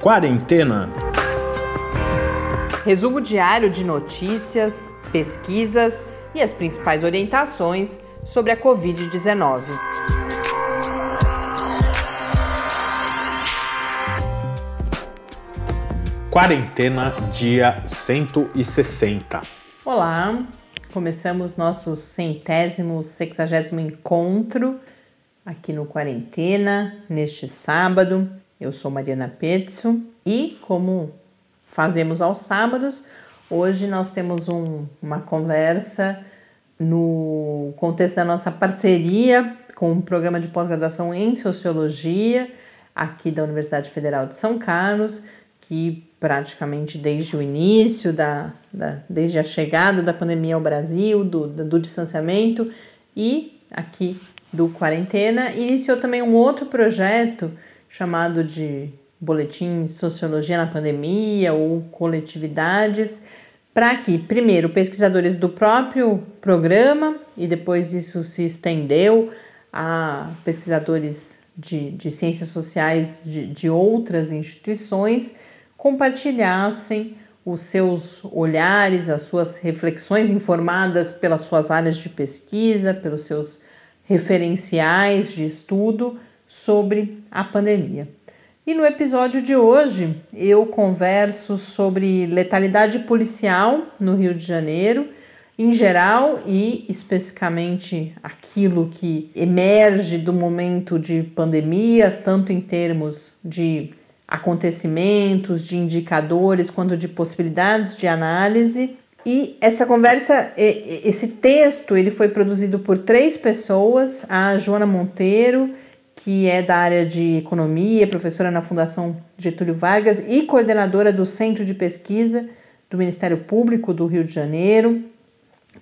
Quarentena. Resumo diário de notícias, pesquisas e as principais orientações sobre a Covid-19. Quarentena, dia 160. Olá, começamos nosso centésimo, sexagésimo encontro aqui no Quarentena, neste sábado. Eu sou Mariana Petzo e, como fazemos aos sábados, hoje nós temos um, uma conversa no contexto da nossa parceria com o programa de pós-graduação em Sociologia aqui da Universidade Federal de São Carlos, que praticamente desde o início, da, da, desde a chegada da pandemia ao Brasil, do, do distanciamento e aqui do Quarentena, iniciou também um outro projeto chamado de Boletim Sociologia na Pandemia ou Coletividades, para que, primeiro, pesquisadores do próprio programa e depois isso se estendeu a pesquisadores de, de ciências sociais de, de outras instituições compartilhassem os seus olhares, as suas reflexões informadas pelas suas áreas de pesquisa, pelos seus referenciais de estudo sobre a pandemia. E no episódio de hoje eu converso sobre letalidade policial no Rio de Janeiro, em geral e especificamente aquilo que emerge do momento de pandemia, tanto em termos de acontecimentos, de indicadores, quanto de possibilidades de análise. E essa conversa, esse texto, ele foi produzido por três pessoas: a Joana Monteiro, que é da área de economia, professora na Fundação Getúlio Vargas e coordenadora do Centro de Pesquisa do Ministério Público do Rio de Janeiro,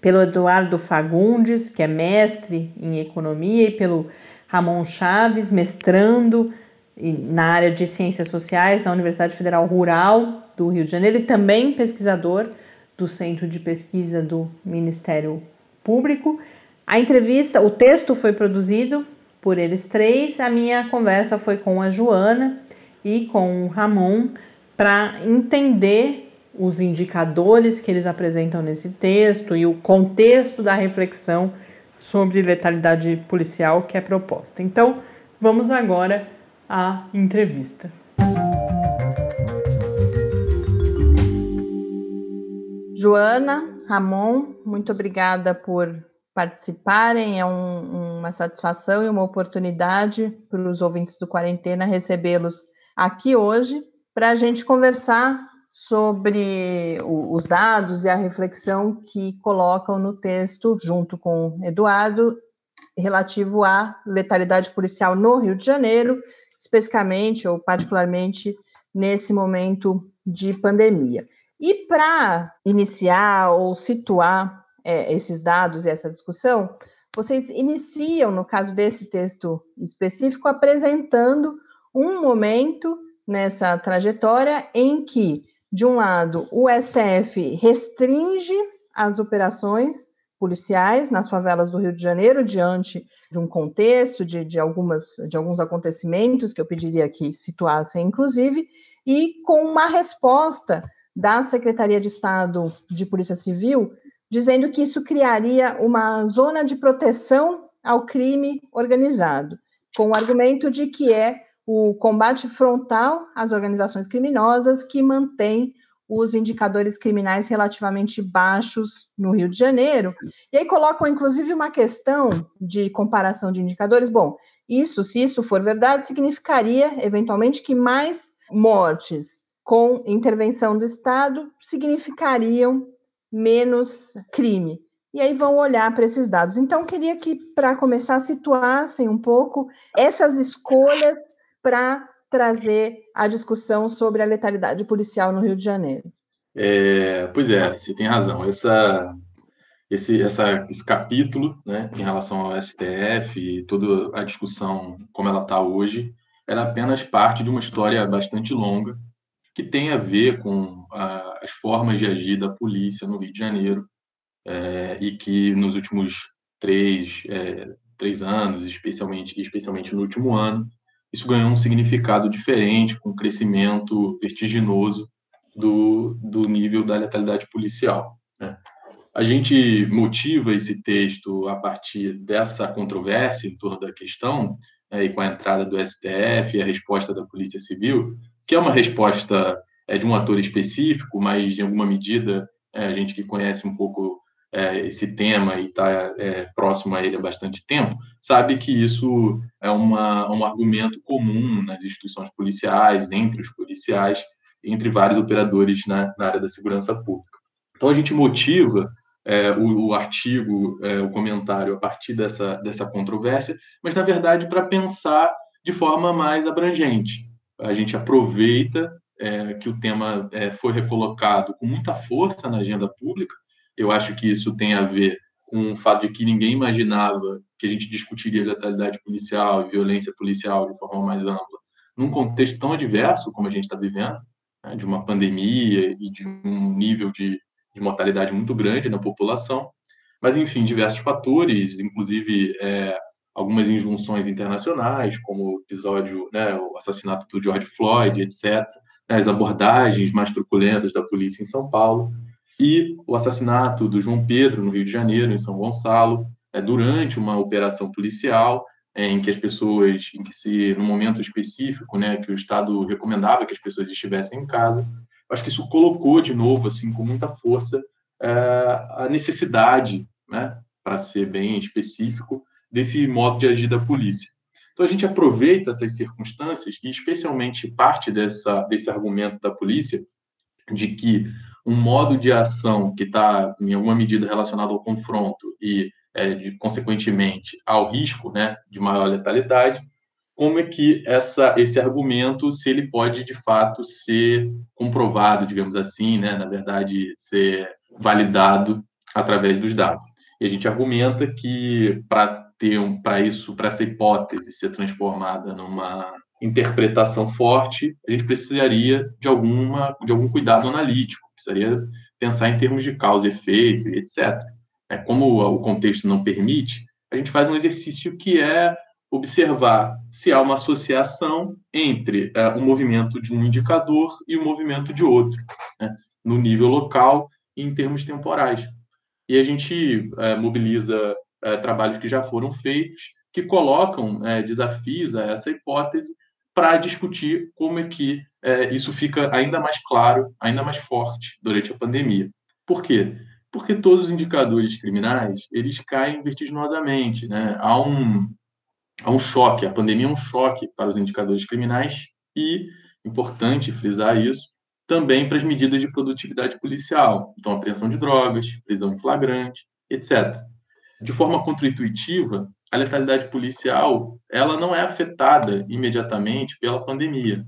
pelo Eduardo Fagundes, que é mestre em economia, e pelo Ramon Chaves, mestrando na área de ciências sociais na Universidade Federal Rural do Rio de Janeiro e também pesquisador do Centro de Pesquisa do Ministério Público. A entrevista, o texto foi produzido por eles três. A minha conversa foi com a Joana e com o Ramon para entender os indicadores que eles apresentam nesse texto e o contexto da reflexão sobre letalidade policial que é proposta. Então, vamos agora a entrevista. Joana, Ramon, muito obrigada por participarem. É um, uma satisfação e uma oportunidade para os ouvintes do Quarentena recebê-los aqui hoje para a gente conversar sobre os dados e a reflexão que colocam no texto, junto com Eduardo, relativo à letalidade policial no Rio de Janeiro especificamente ou particularmente nesse momento de pandemia. E para iniciar ou situar é, esses dados e essa discussão, vocês iniciam, no caso desse texto específico, apresentando um momento nessa trajetória em que, de um lado, o STF restringe as operações policiais nas favelas do Rio de Janeiro, diante de um contexto, de, de, algumas, de alguns acontecimentos que eu pediria que situassem, inclusive, e com uma resposta da Secretaria de Estado de Polícia Civil, dizendo que isso criaria uma zona de proteção ao crime organizado, com o argumento de que é o combate frontal às organizações criminosas que mantém os indicadores criminais relativamente baixos no Rio de Janeiro. E aí colocam, inclusive, uma questão de comparação de indicadores. Bom, isso, se isso for verdade, significaria, eventualmente, que mais mortes com intervenção do Estado significariam menos crime. E aí vão olhar para esses dados. Então, queria que, para começar, situassem um pouco essas escolhas para trazer a discussão sobre a letalidade policial no Rio de Janeiro. É, pois é, você tem razão. Essa, esse, essa, esse capítulo, né, em relação ao STF e toda a discussão como ela está hoje, ela é apenas parte de uma história bastante longa que tem a ver com a, as formas de agir da polícia no Rio de Janeiro é, e que nos últimos três, é, três anos, especialmente, especialmente no último ano, isso ganhou um significado diferente, com um crescimento vertiginoso do, do nível da letalidade policial. Né? A gente motiva esse texto a partir dessa controvérsia em torno da questão, é, e com a entrada do STF e a resposta da Polícia Civil, que é uma resposta é, de um ator específico, mas em alguma medida é, a gente que conhece um pouco é, esse tema e está é, próximo a ele há bastante tempo, sabe que isso é uma, um argumento comum nas instituições policiais, entre os policiais, entre vários operadores na, na área da segurança pública. Então a gente motiva é, o, o, artigo, é, o comentário a partir dessa, dessa controvérsia, mas na verdade para pensar de forma mais abrangente. A gente aproveita é, que o tema é, foi recolocado com muita força na agenda pública. Eu acho que isso tem a ver com o fato de que ninguém imaginava que a gente discutiria letalidade policial e violência policial de forma mais ampla, num contexto tão adverso como a gente está vivendo, né, de uma pandemia e de um nível de, de, mortalidade muito grande na população. Mas, enfim, diversos fatores, inclusive é, algumas injunções internacionais, como o episódio, né, o assassinato do George Floyd, etc., né, as abordagens mais truculentas da polícia em São Paulo, e o assassinato do João Pedro, no Rio de Janeiro, em São Gonçalo, é, durante uma operação policial, é, em que as pessoas, em que se, no momento específico, né, que o Estado recomendava que as pessoas estivessem em casa, acho que isso colocou de novo, assim, com muita força, é, a necessidade, né, para ser bem específico, desse modo de agir da polícia. Então a gente aproveita essas circunstâncias e especialmente parte dessa desse argumento da polícia de que um modo de ação que está em alguma medida relacionado ao confronto e é, de, consequentemente, ao risco né, de maior letalidade, como é que essa, esse argumento, se ele pode, de fato, ser comprovado, digamos assim, né, na verdade, ser validado através dos dados. E a gente argumenta que para ter um, para isso, para essa hipótese ser transformada numa interpretação forte, a gente precisaria de alguma de algum cuidado analítico, precisaria pensar em termos de causa e efeito, etc é, como o contexto não permite, a gente faz um exercício que é observar se há uma associação entre é, o movimento de um indicador e o movimento de outro, né, no nível local e em termos temporais. E a gente é, mobiliza é, trabalhos que já foram feitos, que colocam é, desafios a essa hipótese para discutir como é que é, isso fica ainda mais claro, ainda mais forte durante a pandemia. Por quê? porque todos os indicadores criminais eles caem vertiginosamente, né? Há um há um choque, a pandemia é um choque para os indicadores criminais e importante frisar isso também para as medidas de produtividade policial, então apreensão de drogas, prisão em flagrante, etc. De forma contraintuitiva, a letalidade policial ela não é afetada imediatamente pela pandemia.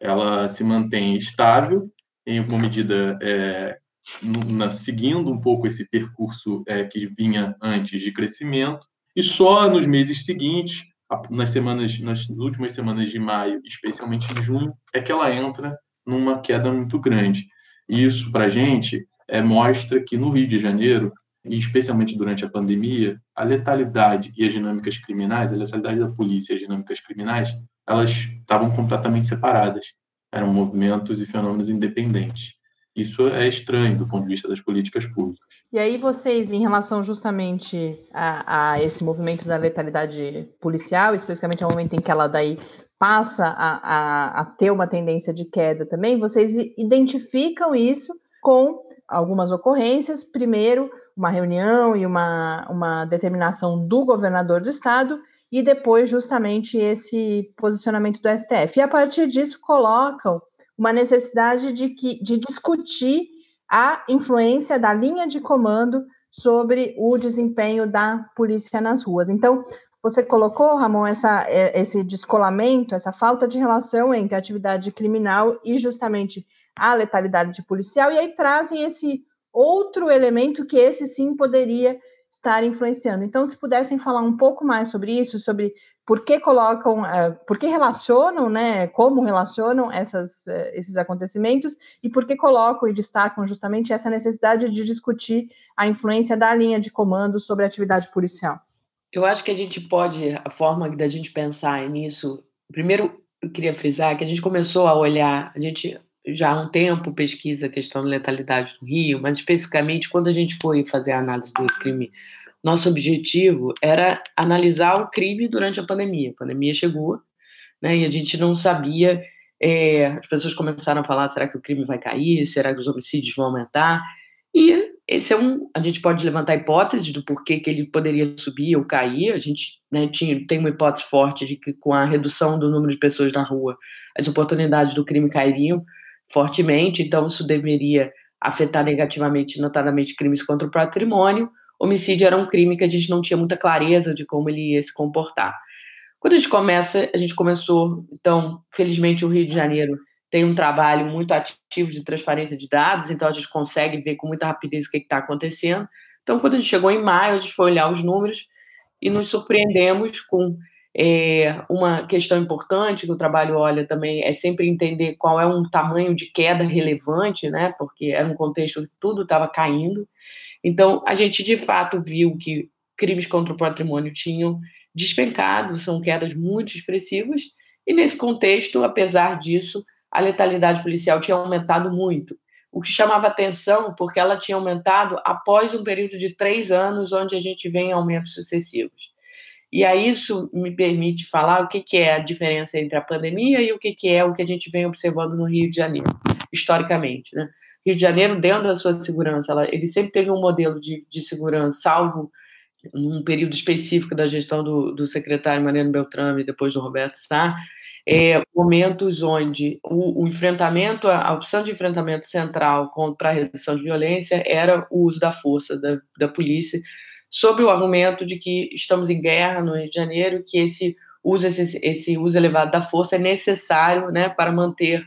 Ela se mantém estável em uma medida é, na, seguindo um pouco esse percurso é, que vinha antes de crescimento, e só nos meses seguintes, nas semanas, nas últimas semanas de maio, especialmente em junho, é que ela entra numa queda muito grande. Isso, para gente, é, mostra que no Rio de Janeiro, e especialmente durante a pandemia, a letalidade e as dinâmicas criminais, a letalidade da polícia e as dinâmicas criminais, elas estavam completamente separadas. Eram movimentos e fenômenos independentes. Isso é estranho do ponto de vista das políticas públicas. E aí vocês, em relação justamente a, a esse movimento da letalidade policial, especificamente ao momento em que ela daí passa a, a, a, ter uma tendência de queda também, vocês identificam isso com algumas ocorrências. Primeiro, uma reunião e uma, uma determinação do governador do estado, e depois, justamente, esse posicionamento do STF. E a partir disso, colocam uma necessidade de, que, de discutir a influência da linha de comando sobre o desempenho da polícia nas ruas. Então, você colocou, Ramon, essa, é, esse descolamento, essa falta de relação entre a atividade criminal e justamente a letalidade policial, e aí trazem esse outro elemento que esse sim poderia estar influenciando. Então, se pudessem falar um pouco mais sobre isso, sobre por que colocam, uh, por que relacionam, né, como relacionam essas, uh, esses acontecimentos e por que colocam e destacam justamente essa necessidade de discutir a influência da linha de comando sobre a atividade policial. Eu acho que a gente pode, a forma da gente pensar nisso primeiro eu queria frisar que a gente começou a olhar, a gente já há um tempo pesquisa a questão da letalidade no Rio, mas especificamente quando a gente foi fazer a análise do crime, nosso objetivo era analisar o crime durante a pandemia. A pandemia chegou, né, e a gente não sabia, é, as pessoas começaram a falar, será que o crime vai cair? Será que os homicídios vão aumentar? E esse é um, a gente pode levantar hipóteses do porquê que ele poderia subir ou cair. A gente né, tinha, tem uma hipótese forte de que com a redução do número de pessoas na rua, as oportunidades do crime cairiam fortemente, então isso deveria afetar negativamente, notadamente, crimes contra o patrimônio. Homicídio era um crime que a gente não tinha muita clareza de como ele ia se comportar. Quando a gente começa, a gente começou, então, felizmente o Rio de Janeiro tem um trabalho muito ativo de transparência de dados, então a gente consegue ver com muita rapidez o que está acontecendo. Então, quando a gente chegou em maio, a gente foi olhar os números e nos surpreendemos com é, uma questão importante que o trabalho olha também é sempre entender qual é um tamanho de queda relevante, né? Porque era um contexto que tudo estava caindo. Então, a gente de fato viu que crimes contra o patrimônio tinham despencado, são quedas muito expressivas, e nesse contexto, apesar disso, a letalidade policial tinha aumentado muito. O que chamava atenção, porque ela tinha aumentado após um período de três anos, onde a gente vem em aumentos sucessivos. E aí isso me permite falar o que, que é a diferença entre a pandemia e o que, que é o que a gente vem observando no Rio de Janeiro, historicamente. Né? Rio de Janeiro, dentro da sua segurança, ela, ele sempre teve um modelo de, de segurança, salvo num período específico da gestão do, do secretário Mariano Beltrame depois do Roberto Sá, é, momentos onde o, o, enfrentamento, a opção de enfrentamento central para a redução de violência era o uso da força da, da polícia, sob o argumento de que estamos em guerra no Rio de Janeiro, que esse uso, esse, esse uso elevado da força é necessário né, para manter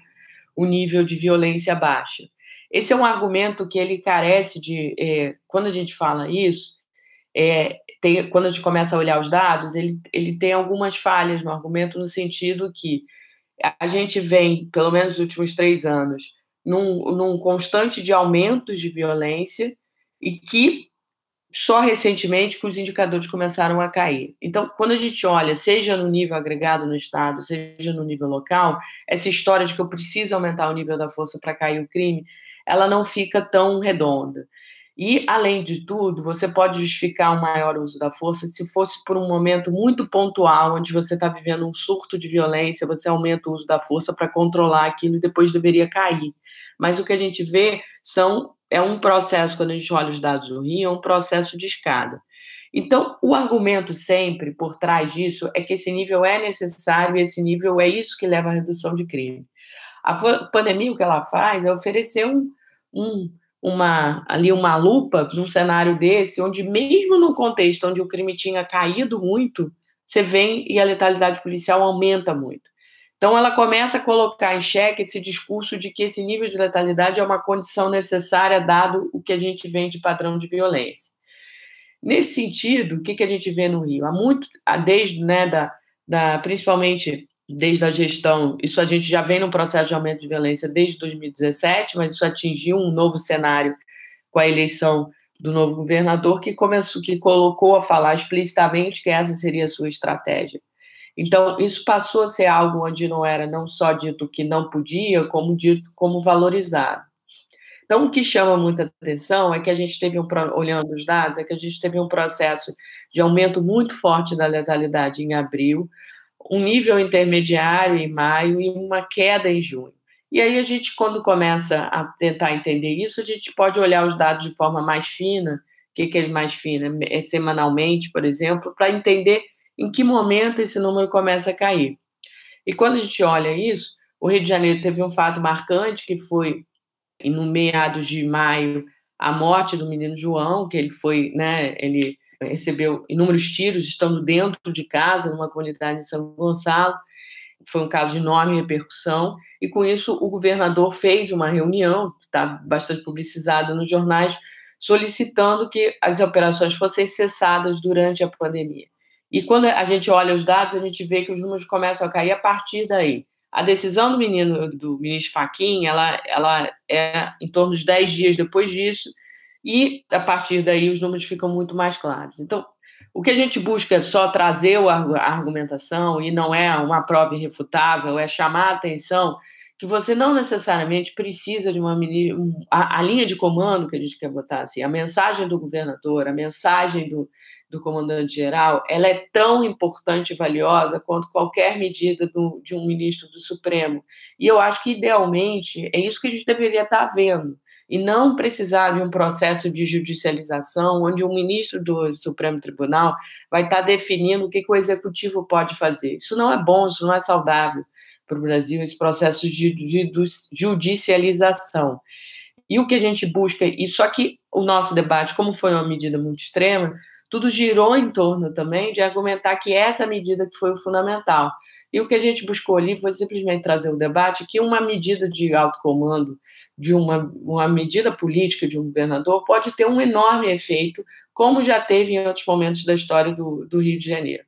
o nível de violência baixo. Esse é um argumento que ele carece de. É, quando a gente fala isso, é, tem, quando a gente começa a olhar os dados, ele, ele tem algumas falhas no argumento, no sentido que a gente vem, pelo menos nos últimos três anos, num, num constante de aumentos de violência e que só recentemente que os indicadores começaram a cair. Então, quando a gente olha, seja no nível agregado no Estado, seja no nível local, essa história de que eu preciso aumentar o nível da força para cair o crime, ela não fica tão redonda. E, além de tudo, você pode justificar um maior uso da força se fosse por um momento muito pontual, onde você está vivendo um surto de violência, você aumenta o uso da força para controlar aquilo e depois deveria cair. Mas o que a gente vê são é um processo, quando a gente olha os dados do Rio, é um processo de escada. Então, o argumento sempre por trás disso é que esse nível é necessário e esse nível é isso que leva à redução de crime. A pandemia, o que ela faz é oferecer um, um, uma, ali uma lupa num cenário desse, onde mesmo no contexto onde o crime tinha caído muito, você vem e a letalidade policial aumenta muito. Então, ela começa a colocar em xeque esse discurso de que esse nível de letalidade é uma condição necessária, dado o que a gente vê de padrão de violência. Nesse sentido, o que, a gente vê no Rio? Há muito, desde, né, da, da, principalmente desde a gestão, isso a gente já vem no processo de aumento de violência desde 2017, mas isso atingiu um novo cenário com a eleição do novo governador, que começou, que colocou a falar explicitamente que essa seria a sua estratégia. Então, isso passou a ser algo onde não era não só dito que não podia, como dito como valorizado. Então, o que chama muita atenção é que a gente teve um, olhando os dados, é que a gente teve um processo de aumento muito forte da letalidade em abril, um nível intermediário em maio e uma queda em junho. E aí a gente, quando começa a tentar entender isso, a gente pode olhar os dados de forma mais fina, o que, que é mais fina? É semanalmente, por exemplo, para entender em que momento esse número começa a cair. E quando a gente olha isso, o Rio de Janeiro teve um fato marcante, que foi no meados de maio, a morte do menino João, que ele foi, né, ele recebeu inúmeros tiros estando dentro de casa, numa comunidade em São Gonçalo. Foi um caso de enorme repercussão, e com isso o governador fez uma reunião, está bastante publicizada nos jornais, solicitando que as operações fossem cessadas durante a pandemia. E quando a gente olha os dados, a gente vê que os números começam a cair a partir daí. A decisão do menino, do ministro Faquim, ela, ela é em torno de 10 dias depois disso, e a partir daí os números ficam muito mais claros. Então, o que a gente busca é só trazer a argumentação e não é uma prova irrefutável, é chamar a atenção que você não necessariamente precisa de uma a, linha de comando que a gente quer botar assim, a mensagem do governador, a mensagem do, do comandante geral, ela é tão importante e valiosa quanto qualquer medida do, de um ministro do Supremo. E eu acho que idealmente é isso que a gente deveria estar vendo e não precisar de um processo de judicialização onde o ministro do Supremo Tribunal vai estar definindo o que, que o executivo pode fazer. Isso não é bom, isso não é saudável para o Brasil, esse processo de, de, de judicialização. E o que a gente busca, e só que o nosso debate, como foi uma medida muito extrema, tudo girou em torno também de argumentar que essa medida que foi o fundamental. E o que a gente buscou ali foi simplesmente trazer o debate que uma medida de alto comando, de uma, uma medida política de um governador, pode ter um enorme efeito, como já teve em outros momentos da história do, do Rio de Janeiro.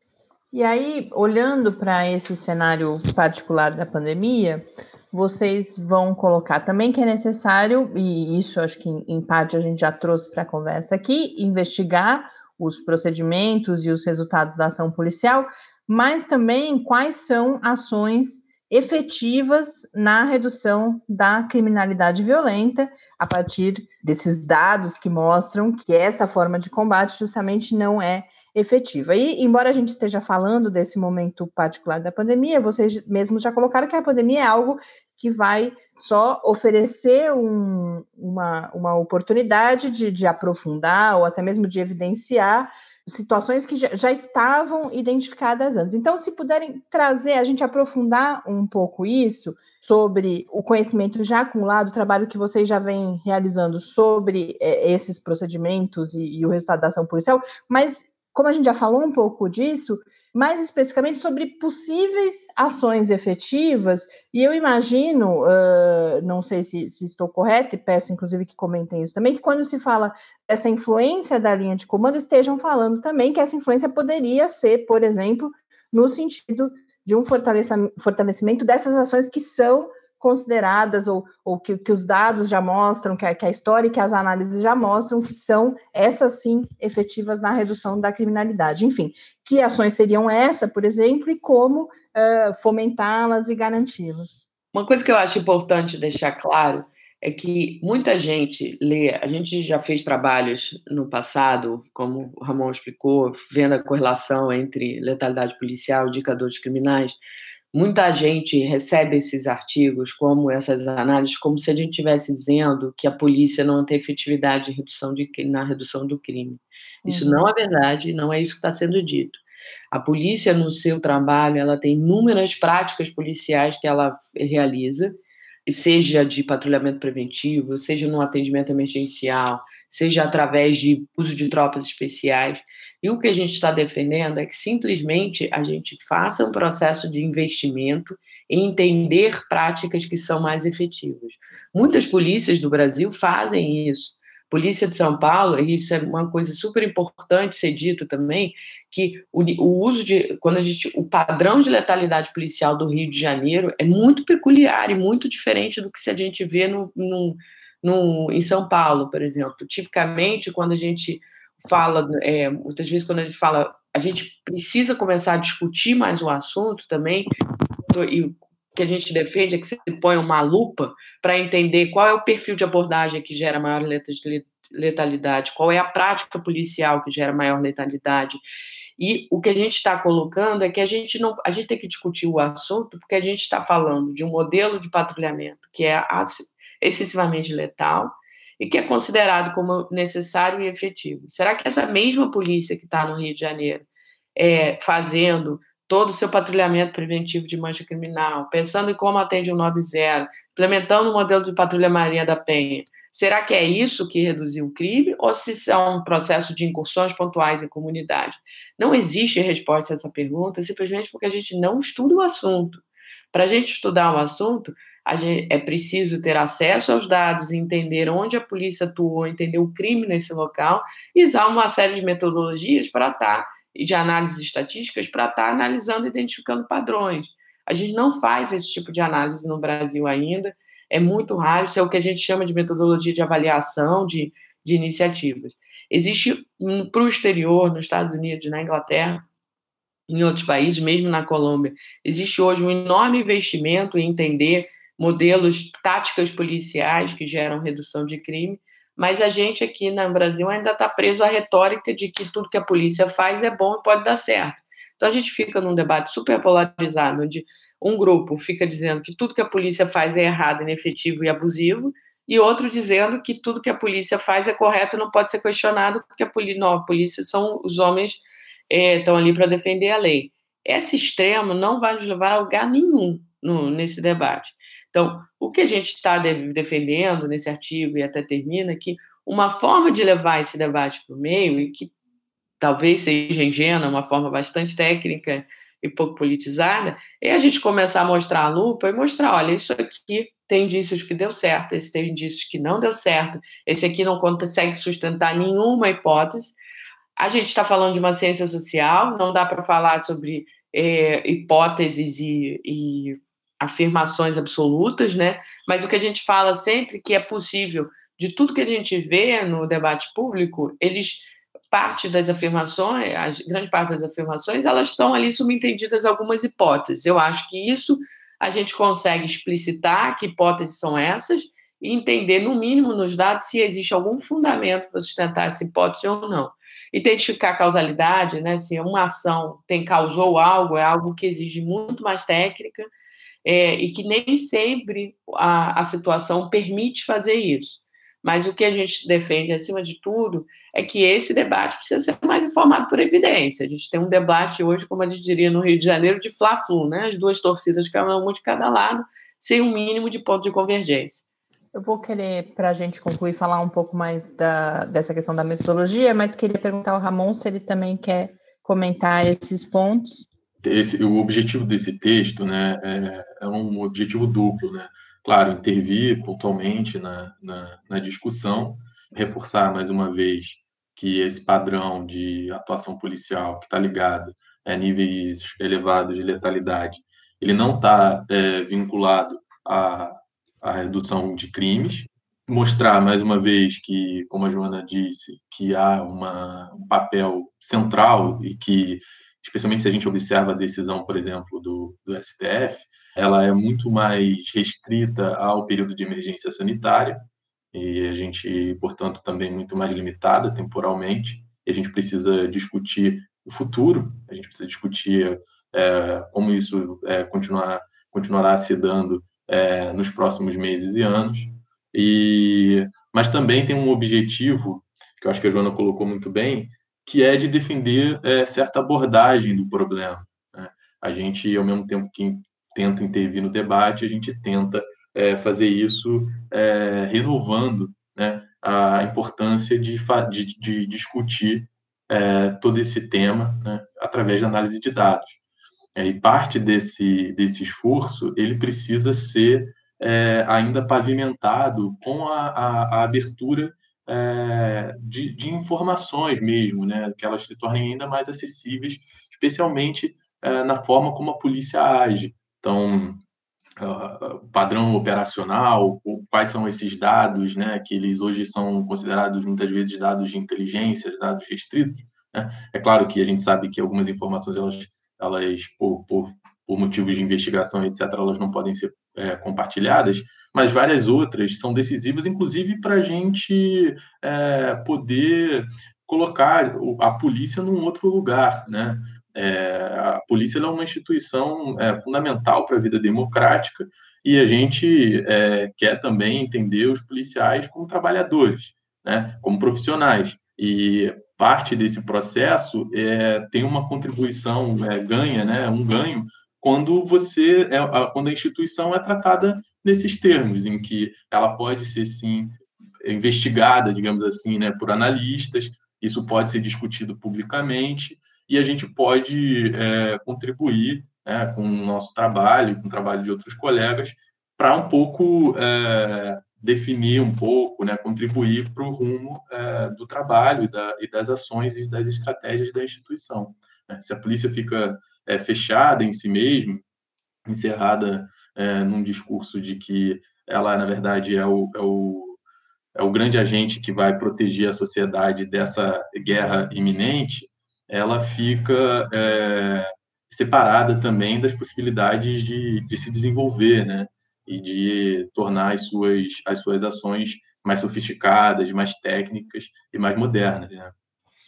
E aí, olhando para esse cenário particular da pandemia, vocês vão colocar também que é necessário, e isso acho que em parte a gente já trouxe para a conversa aqui, investigar os procedimentos e os resultados da ação policial, mas também quais são ações efetivas na redução da criminalidade violenta, a partir desses dados que mostram que essa forma de combate justamente não é efetiva. E, embora a gente esteja falando desse momento particular da pandemia, vocês mesmos já colocaram que a pandemia é algo que vai só oferecer um, uma, uma oportunidade de, de aprofundar ou até mesmo de evidenciar situações que já, já, estavam identificadas antes. Então, se puderem trazer, a gente aprofundar um pouco isso, sobre o conhecimento já acumulado, o trabalho que vocês já vêm realizando sobre é, esses procedimentos e, e o resultado da ação policial, mas como a gente já falou um pouco disso, mais especificamente sobre possíveis ações efetivas, e eu imagino, uh, não sei se, se, estou correta, e peço inclusive que comentem isso também, que quando se fala dessa influência da linha de comando, estejam falando também que essa influência poderia ser, por exemplo, no sentido de um fortalecimento dessas ações que são consideradas ou, ou que, que, os dados já mostram, que a, que a, história e que as análises já mostram que são essas sim efetivas na redução da criminalidade. Enfim, que ações seriam essa, por exemplo, e como uh, fomentá-las e garanti-las. Uma coisa que eu acho importante deixar claro é que muita gente lê, a gente já fez trabalhos no passado, como o Ramon explicou, vendo a correlação entre letalidade policial e indicadores criminais, muita gente recebe esses artigos, como essas análises, como se a gente estivesse dizendo que a polícia não tem efetividade redução de, na redução do crime. Isso uhum. não é verdade, não é isso que está sendo dito. A polícia, no seu trabalho, ela tem inúmeras práticas policiais que ela realiza, seja de patrulhamento preventivo, seja no atendimento emergencial, seja através de uso de tropas especiais. E o que a gente está defendendo é que simplesmente a gente faça um processo de investimento em entender práticas que são mais efetivas. Muitas polícias do Brasil fazem isso. Polícia de São Paulo, e isso é uma coisa super importante ser dito também, que o, o, uso de quando a gente o padrão de letalidade policial do Rio de Janeiro é muito peculiar e muito diferente do que se a gente vê no, no, em São Paulo, por exemplo. Tipicamente, quando a gente fala, é, muitas vezes quando a gente fala, a gente precisa começar a discutir mais o assunto também, e o que a gente defende é que se põe uma lupa para entender qual é o perfil de abordagem que gera maior letalidade, qual é a prática policial que gera maior letalidade. E o que a gente está colocando é que a gente não, a gente tem que discutir o assunto porque a gente está falando de um modelo de patrulhamento que é excessivamente letal, e que é considerado como necessário e efetivo. Será que essa mesma polícia que está no Rio de Janeiro é, fazendo todo o seu patrulhamento preventivo de mancha criminal, pensando em como atende o 90, implementando o modelo de patrulha Maria da Penha, será que é isso que reduziu o crime ou se são um processo de incursões pontuais em comunidade? Não existe resposta a essa pergunta simplesmente porque a gente não estuda o assunto. Para a gente estudar o assunto, é preciso ter acesso aos dados, entender onde a polícia atuou, entender o crime nesse local e usar uma série de metodologias para estar, tá, de análises estatísticas, para estar tá analisando e identificando padrões. A gente não faz esse tipo de análise no Brasil ainda, é muito raro, isso é o que a gente chama de metodologia de avaliação de, de iniciativas. Existe para o exterior, nos Estados Unidos, na Inglaterra, em outros países, mesmo na Colômbia, existe hoje um enorme investimento em entender modelos, táticas policiais que geram redução de crime, mas a gente aqui no Brasil ainda está preso à retórica de que tudo que a polícia faz é bom e pode dar certo. Então a gente fica num debate super polarizado, onde um grupo fica dizendo que tudo que a polícia faz é errado, inefetivo e abusivo, e outro dizendo que tudo que a polícia faz é correto, não pode ser questionado, porque a polícia, não, a polícia são os homens é, estão ali para defender a lei. Esse extremo não vai nos levar a lugar nenhum no, nesse debate. Então, o que a gente está defendendo nesse artigo e até termina é que uma forma de levar esse debate para o meio, e que talvez seja ingênua, uma forma bastante técnica e pouco politizada, é a gente começar a mostrar a lupa e mostrar, olha, isso aqui tem indícios que deu certo, esse tem indícios que não deu certo, esse aqui não consegue sustentar nenhuma hipótese. A gente está falando de uma ciência social, não dá para falar sobre é, hipóteses e, e afirmações absolutas, né? Mas o que a gente fala sempre que é possível, de tudo que a gente vê no debate público, eles parte das afirmações, a grande parte das afirmações, elas estão ali subentendidas algumas hipóteses. Eu acho que isso a gente consegue explicitar que hipóteses são essas e entender, no mínimo, nos dados, se existe algum fundamento para sustentar essa hipótese ou não. Identificar a causalidade, né, se uma ação tem causou algo, é algo que exige muito mais técnica é, e que nem sempre a, a situação permite fazer isso. Mas o que a gente defende, acima de tudo, é que esse debate precisa ser mais informado por evidência. A gente tem um debate hoje, como a gente diria no Rio de Janeiro, de fla-flu, né? As duas torcidas caminham um de cada lado, sem um mínimo de ponto de convergência. Eu vou querer, para a gente concluir, falar um pouco mais da, dessa questão da metodologia, mas queria perguntar ao Ramon se ele também quer comentar esses pontos. Esse, o objetivo desse texto né, é, é um objetivo duplo, né? Claro, intervir pontualmente na, na, na discussão, reforçar mais uma vez que esse padrão de atuação policial que está ligado a níveis elevados de letalidade, ele não está é, vinculado à, à redução de crimes. Mostrar mais uma vez que, como a Joana disse, que há uma, um papel central e que, especialmente se a gente observa a decisão, por exemplo, do, do STF, ela é muito mais restrita ao período de emergência sanitária e a gente, portanto, também muito mais limitada temporalmente. E a gente precisa discutir o futuro, a gente precisa discutir é, como isso é, continuar, continuará se dando é, nos próximos meses e anos. E, mas também tem um objetivo, que eu acho que a Joana colocou muito bem, que é de defender é, certa abordagem do problema. Né? A gente, ao mesmo tempo que tenta intervir no debate, a gente tenta é, fazer isso é, renovando né, a importância de, de, de discutir é, todo esse tema né, através da análise de dados. É, e parte desse, desse esforço, ele precisa ser é, ainda pavimentado com a, a, a abertura é, de, de, informações mesmo, né, que elas se tornem ainda mais acessíveis, especialmente na forma como a polícia age. Então, uh, padrão operacional, quais são esses dados, né, que eles hoje são considerados muitas vezes dados de inteligência, dados restritos. Né? É claro que a gente sabe que algumas informações, elas, elas por, por, por motivos de investigação, etc., elas não podem ser é, compartilhadas, mas várias outras são decisivas, inclusive para a gente é, poder colocar a polícia num outro lugar, né? É, a polícia é uma instituição é, fundamental para a vida democrática e a gente é, quer também entender os policiais como trabalhadores, né, como profissionais. E parte desse processo é, tem uma contribuição, é, ganha, né, um ganho, quando você é, quando a instituição é tratada nesses termos, em que ela pode ser sim investigada, digamos assim, né, por analistas, isso pode ser discutido publicamente e a gente pode é, contribuir né, com o nosso trabalho, com o trabalho de outros colegas, para um pouco é, definir um pouco, né, contribuir para o rumo é, do trabalho e, da, e, das ações e das estratégias da instituição. Né. Se a polícia fica é, fechada em si mesma, encerrada é, num discurso de que ela, na verdade, é o, é o é o grande agente que vai proteger a sociedade dessa guerra iminente, ela fica é, separada também das possibilidades de, de se desenvolver, né? E de tornar as suas, as suas ações mais sofisticadas, mais técnicas e mais modernas, né?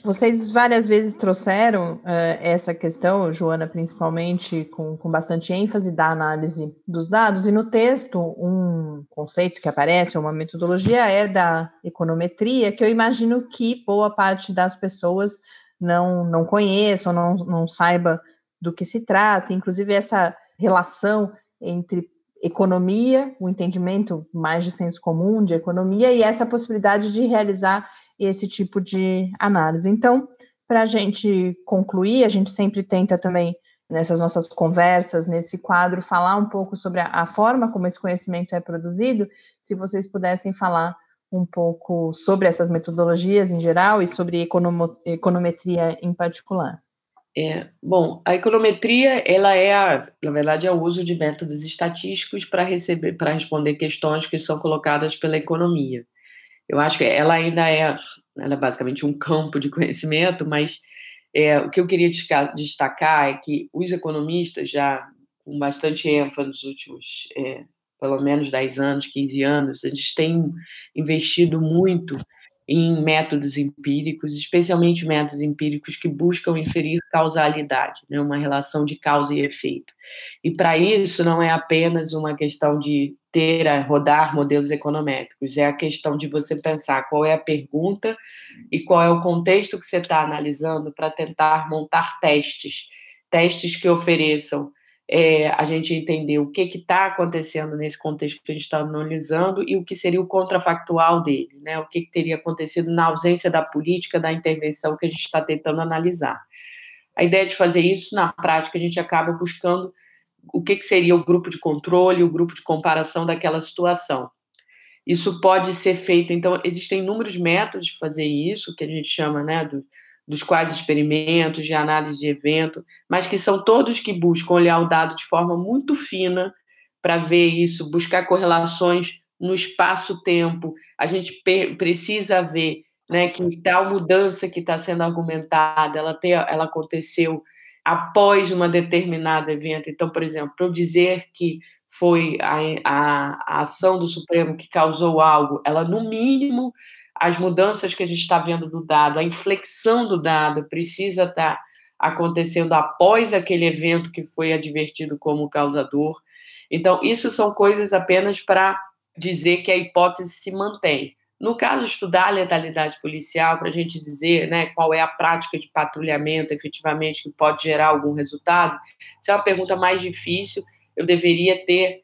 Vocês várias vezes trouxeram uh, essa questão, Joana, principalmente com, com bastante ênfase da análise dos dados, e no texto, um conceito que aparece, uma metodologia, é da econometria, que eu imagino que boa parte das pessoas não, não conheça ou não, não saiba do que se trata, inclusive essa relação entre economia, o entendimento mais de senso comum de economia e essa possibilidade de realizar esse tipo de análise. Então, para a gente concluir, a gente sempre tenta também, nessas nossas conversas, nesse quadro, falar um pouco sobre a, a forma como esse conhecimento é produzido. Se vocês pudessem falar um pouco sobre essas metodologias em geral e sobre econometria em particular. É, bom, a econometria, ela é, a, na verdade, é o uso de métodos estatísticos para receber, para responder questões que são colocadas pela economia. Eu acho que ela ainda é, ela é basicamente um campo de conhecimento, mas é, o que eu queria destacar é que os economistas já com bastante ênfase nos últimos, é, pelo menos 10 anos, 15 anos, gente tem investido muito em métodos empíricos, especialmente métodos empíricos que buscam inferir causalidade, né, uma relação de causa e efeito. E para isso não é apenas uma questão de ter a rodar modelos econométricos, é a questão de você pensar qual é a pergunta e qual é o contexto que você está analisando para tentar montar testes, testes que ofereçam é, a gente entender o que está acontecendo nesse contexto que a gente está analisando e o que seria o contrafactual dele, né? o que, que teria acontecido na ausência da política, da intervenção que a gente está tentando analisar. A ideia de fazer isso, na prática, a gente acaba buscando o que, que seria o grupo de controle, o grupo de comparação daquela situação. Isso pode ser feito, então, existem inúmeros métodos de fazer isso, que a gente chama né, do, dos quais experimentos, de análise de evento, mas que são todos que buscam olhar o dado de forma muito fina para ver isso, buscar correlações no espaço-tempo. A gente precisa ver né, que tal mudança que está sendo argumentada, ela, ter, ela aconteceu após uma determinada evento. Então, por exemplo, eu dizer que foi a, a, a ação do Supremo que causou algo, ela no mínimo as mudanças que a gente está vendo do dado, a inflexão do dado precisa estar tá acontecendo após aquele evento que foi advertido como causador. Então, isso são coisas apenas para dizer que a hipótese se mantém. No caso, estudar a letalidade policial, para a gente dizer né, qual é a prática de patrulhamento efetivamente que pode gerar algum resultado, isso é uma pergunta mais difícil. Eu deveria ter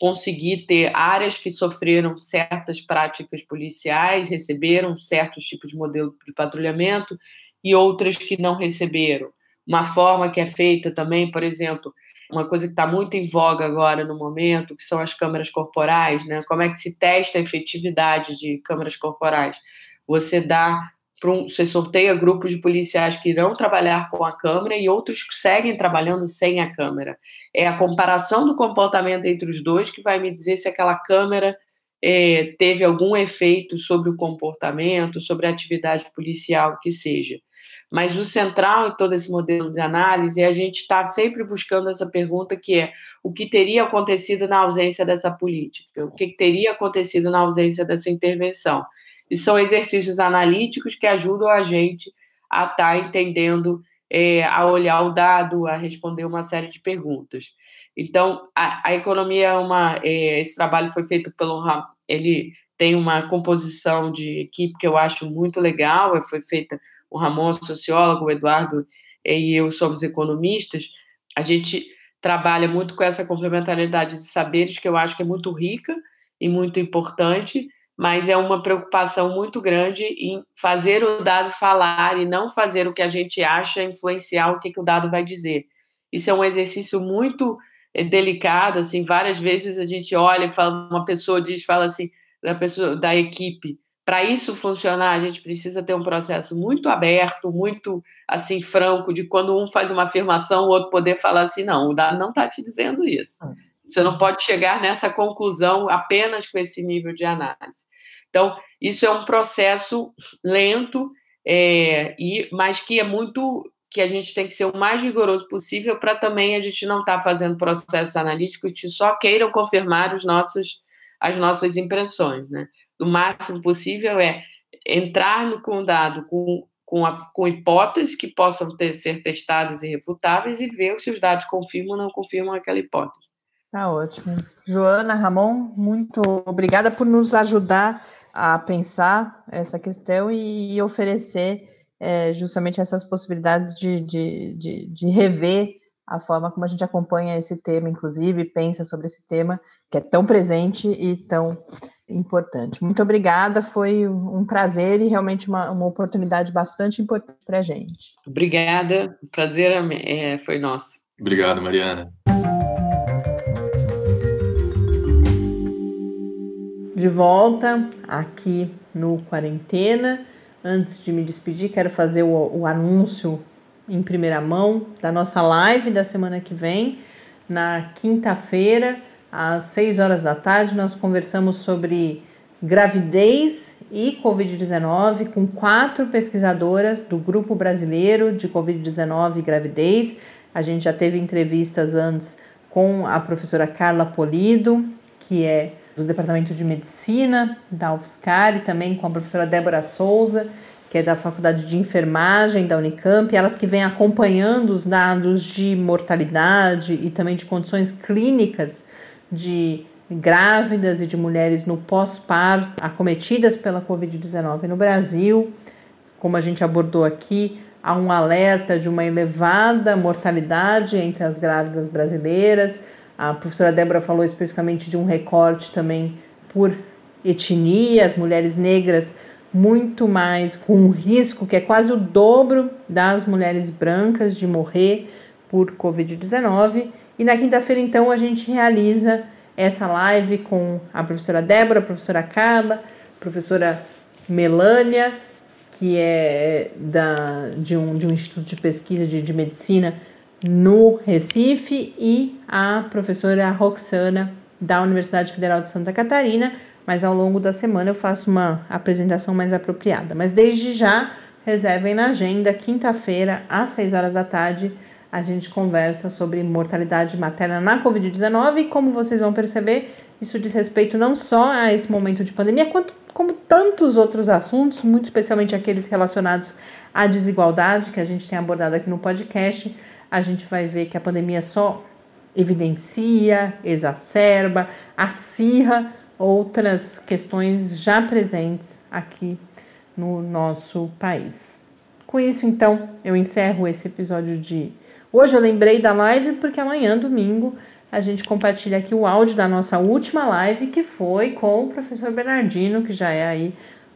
conseguir ter áreas que sofreram certas práticas policiais, receberam certos tipos de modelo de patrulhamento e outras que não receberam. Uma forma que é feita também, por exemplo, uma coisa que está muito em voga agora no momento, que são as câmeras corporais, né? Como é que se testa a efetividade de câmeras corporais? Você dá um, você sorteia grupos de policiais que irão trabalhar com a câmera e outros que seguem trabalhando sem a câmera. É a comparação do comportamento entre os dois que vai me dizer se aquela câmera é, teve algum efeito sobre o comportamento, sobre a atividade policial, que seja. Mas o central em todo esse modelo de análise é a gente estar sempre buscando essa pergunta que é o que teria acontecido na ausência dessa política, o que teria acontecido na ausência dessa intervenção. E são exercícios analíticos que ajudam a gente a estar tá entendendo, é, a olhar o dado, a responder uma série de perguntas. Então, a, a economia é uma. É, esse trabalho foi feito pelo. Ele tem uma composição de equipe que eu acho muito legal. Foi feita o Ramon, sociólogo, o Eduardo e eu somos economistas. A gente trabalha muito com essa complementariedade de saberes que eu acho que é muito rica e muito importante mas é uma preocupação muito grande em fazer o dado falar e não fazer o que a gente acha influenciar o que, que o dado vai dizer. Isso é um exercício muito eh, delicado, assim, várias vezes a gente olha e fala, uma pessoa diz, fala assim, da pessoa da equipe, para isso funcionar, a gente precisa ter um processo muito aberto, muito assim franco, de quando um faz uma afirmação, o outro poder falar assim, não, o dado não está te dizendo isso. Você não pode chegar nessa conclusão apenas com esse nível de análise. Então, isso é um processo lento, é, e, mas que é muito que a gente tem que ser o mais rigoroso possível para também a gente não estar tá fazendo processos analíticos que só queiram confirmar os nossos, as nossas impressões. Né? O máximo possível é entrar no condado com, com, a, com hipóteses que possam ter, ser testadas e refutáveis e ver se os dados confirmam ou não confirmam aquela hipótese. Tá ótimo. Joana, Ramon, muito obrigada por nos ajudar a pensar essa questão e oferecer é, justamente essas possibilidades de, de, de, de, rever a forma como a gente acompanha esse tema, inclusive, pensa sobre esse tema, que é tão presente e tão importante. Muito obrigada, foi um prazer e realmente uma, uma oportunidade bastante importante para a gente. Obrigada, o prazer é, foi nosso. Obrigado, Mariana. De volta aqui no Quarentena. Antes de me despedir, quero fazer o, o anúncio em primeira mão da nossa live da semana que vem. Na quinta-feira, às 6 horas da tarde, nós conversamos sobre gravidez e Covid-19 com quatro pesquisadoras do Grupo Brasileiro de Covid-19 e Gravidez. A gente já teve entrevistas antes com a professora Carla Polido, que é do Departamento de Medicina da UFSCar e também com a professora Débora Souza, que é da Faculdade de Enfermagem da Unicamp, elas que vêm acompanhando os dados de mortalidade e também de condições clínicas de grávidas e de mulheres no pós-parto acometidas pela Covid-19 no Brasil. Como a gente abordou aqui, há um alerta de uma elevada mortalidade entre as grávidas brasileiras, a professora Débora falou especificamente de um recorte também por etnia, as mulheres negras muito mais com um risco que é quase o dobro das mulheres brancas de morrer por Covid-19. E na quinta-feira, então, a gente realiza essa live com a professora Débora, a professora Carla, a professora Melânia, que é da, de, um, de um instituto de pesquisa de, de medicina no Recife e a professora Roxana da Universidade Federal de Santa Catarina, mas ao longo da semana eu faço uma apresentação mais apropriada. Mas desde já, reservem na agenda, quinta-feira, às 6 horas da tarde, a gente conversa sobre mortalidade materna na Covid-19 e como vocês vão perceber, isso diz respeito não só a esse momento de pandemia, quanto como tantos outros assuntos, muito especialmente aqueles relacionados à desigualdade que a gente tem abordado aqui no podcast a gente vai ver que a pandemia só evidencia, exacerba, acirra outras questões já presentes aqui no nosso país. Com isso, então, eu encerro esse episódio de hoje. Eu lembrei da live porque amanhã, domingo, a gente compartilha aqui o áudio da nossa última live, que foi com o professor Bernardino, que já é aí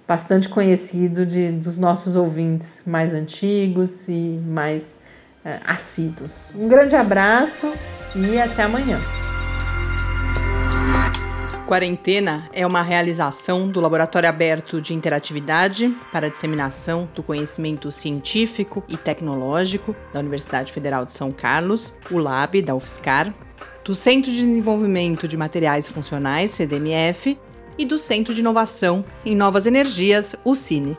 bastante conhecido de, dos nossos ouvintes mais antigos e mais assíduos. Um grande abraço e até amanhã. Quarentena é uma realização do Laboratório Aberto de Interatividade para Disseminação do Conhecimento Científico e Tecnológico da Universidade Federal de São Carlos, o LAB da UFSCar, do Centro de Desenvolvimento de Materiais Funcionais, CDMF, e do Centro de Inovação em Novas Energias, o CINE.